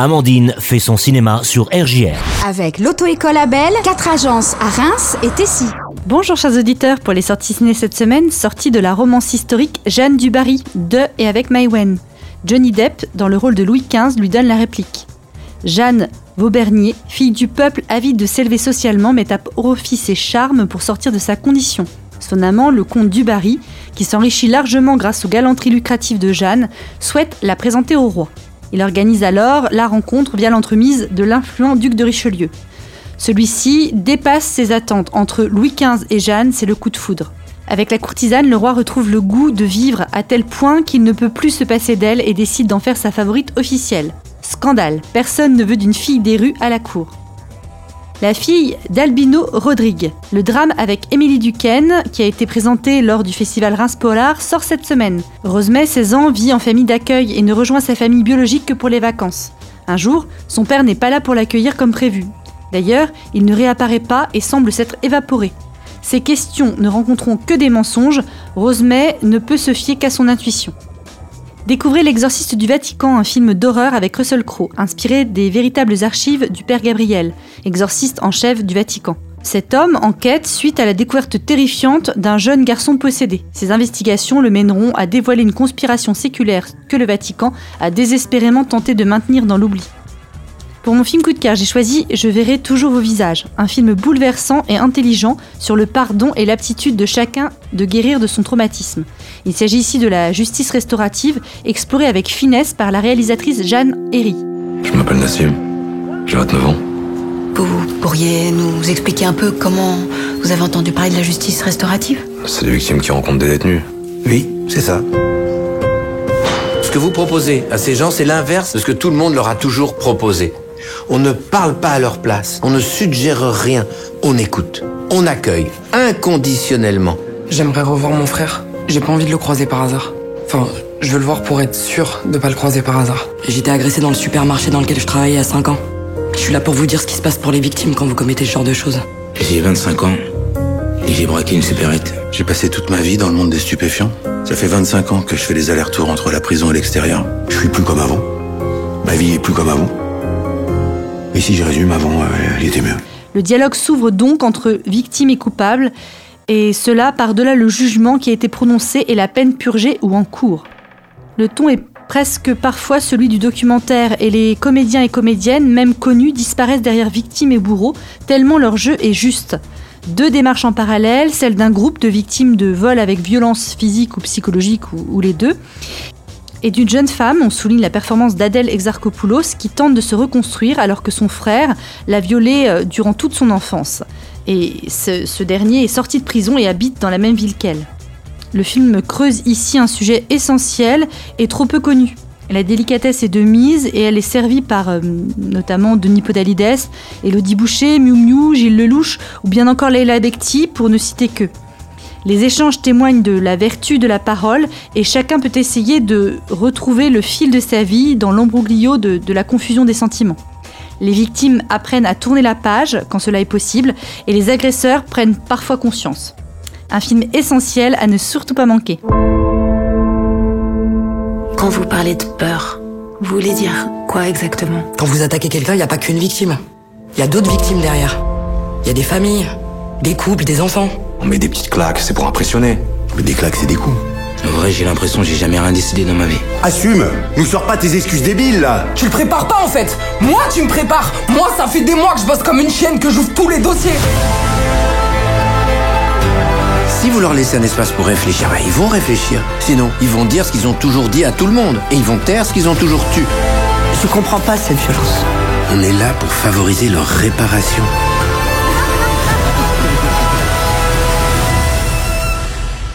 Amandine fait son cinéma sur RJR. Avec l'auto-école Abel, quatre agences à Reims et Tessy. Bonjour chers auditeurs, pour les sorties ciné cette semaine, sortie de la romance historique Jeanne du Barry, de et avec Maïwen. Johnny Depp, dans le rôle de Louis XV, lui donne la réplique. Jeanne Vaubernier, fille du peuple avide de s'élever socialement, met à profit ses charmes pour sortir de sa condition. Son amant, le comte du Barry, qui s'enrichit largement grâce aux galanteries lucratives de Jeanne, souhaite la présenter au roi. Il organise alors la rencontre via l'entremise de l'influent duc de Richelieu. Celui-ci dépasse ses attentes. Entre Louis XV et Jeanne, c'est le coup de foudre. Avec la courtisane, le roi retrouve le goût de vivre à tel point qu'il ne peut plus se passer d'elle et décide d'en faire sa favorite officielle. Scandale, personne ne veut d'une fille des rues à la cour. La fille d'Albino Rodrigue. Le drame avec Émilie Duquesne, qui a été présenté lors du festival Reims Polar, sort cette semaine. Rosemay, 16 ans, vit en famille d'accueil et ne rejoint sa famille biologique que pour les vacances. Un jour, son père n'est pas là pour l'accueillir comme prévu. D'ailleurs, il ne réapparaît pas et semble s'être évaporé. Ces questions ne rencontreront que des mensonges, Rosemay ne peut se fier qu'à son intuition. Découvrez L'Exorciste du Vatican, un film d'horreur avec Russell Crowe, inspiré des véritables archives du Père Gabriel, exorciste en chef du Vatican. Cet homme enquête suite à la découverte terrifiante d'un jeune garçon possédé. Ses investigations le mèneront à dévoiler une conspiration séculaire que le Vatican a désespérément tenté de maintenir dans l'oubli. Pour mon film coup de cœur, j'ai choisi Je verrai toujours vos visages, un film bouleversant et intelligent sur le pardon et l'aptitude de chacun de guérir de son traumatisme. Il s'agit ici de la justice restaurative explorée avec finesse par la réalisatrice Jeanne Herry. Je m'appelle Nassim, j'ai 29 ans. Vous pourriez nous expliquer un peu comment vous avez entendu parler de la justice restaurative? C'est des victimes qui rencontrent des détenus. Oui, c'est ça. Ce que vous proposez à ces gens, c'est l'inverse de ce que tout le monde leur a toujours proposé. On ne parle pas à leur place, on ne suggère rien, on écoute, on accueille inconditionnellement. J'aimerais revoir mon frère. J'ai pas envie de le croiser par hasard. Enfin, je veux le voir pour être sûr de pas le croiser par hasard. J'étais agressé dans le supermarché dans lequel je travaillais à 5 ans. Je suis là pour vous dire ce qui se passe pour les victimes quand vous commettez ce genre de choses. J'ai 25 ans et j'ai braqué une supérette. J'ai passé toute ma vie dans le monde des stupéfiants. Ça fait 25 ans que je fais les allers-retours entre la prison et l'extérieur. Je suis plus comme avant. Ma vie est plus comme avant. Si je résume, avant, euh, elle était mieux. Le dialogue s'ouvre donc entre victime et coupable, et cela par-delà le jugement qui a été prononcé et la peine purgée ou en cours. Le ton est presque parfois celui du documentaire et les comédiens et comédiennes, même connus, disparaissent derrière victimes et bourreaux, tellement leur jeu est juste. Deux démarches en parallèle, celle d'un groupe de victimes de vol avec violence physique ou psychologique ou les deux, et d'une jeune femme, on souligne la performance d'Adèle Exarchopoulos qui tente de se reconstruire alors que son frère l'a violée euh, durant toute son enfance. Et ce, dernier est sorti de prison et habite dans la même ville qu'elle. Le film creuse ici un sujet essentiel et trop peu connu. La délicatesse est de mise et elle est servie par euh, notamment Denis Podalides, Elodie Boucher, Miu Miu, Gilles Lelouch ou bien encore Leila Bekti pour ne citer que. Les échanges témoignent de la vertu de la parole et chacun peut essayer de retrouver le fil de sa vie dans l'embroglio de, de la confusion des sentiments. Les victimes apprennent à tourner la page quand cela est possible et les agresseurs prennent parfois conscience. Un film essentiel à ne surtout pas manquer. Quand vous parlez de peur, vous voulez dire quoi exactement? Quand vous attaquez quelqu'un, il n'y a pas qu'une victime. Il y a d'autres victimes derrière. Il y a des familles, des couples, des enfants. On met des petites claques, c'est pour impressionner. Mais des claques, c'est des coups. En vrai, j'ai l'impression que j'ai jamais rien décidé dans ma vie. Assume Nous sors pas tes excuses débiles, là Tu le prépares pas en fait Moi tu me prépares Moi ça fait des mois que je bosse comme une chienne, que j'ouvre tous les dossiers Si vous leur laissez un espace pour réfléchir, bah, ils vont réfléchir. Sinon, ils vont dire ce qu'ils ont toujours dit à tout le monde. Et ils vont taire ce qu'ils ont toujours tu. Je comprends pas cette violence. On est là pour favoriser leur réparation.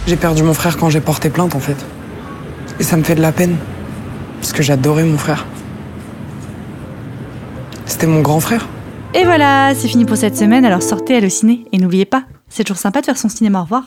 J'ai perdu mon frère quand j'ai porté plainte en fait. Et ça me fait de la peine. Parce que j'adorais mon frère. C'était mon grand frère. Et voilà, c'est fini pour cette semaine, alors sortez à le ciné et n'oubliez pas, c'est toujours sympa de faire son cinéma. Au revoir.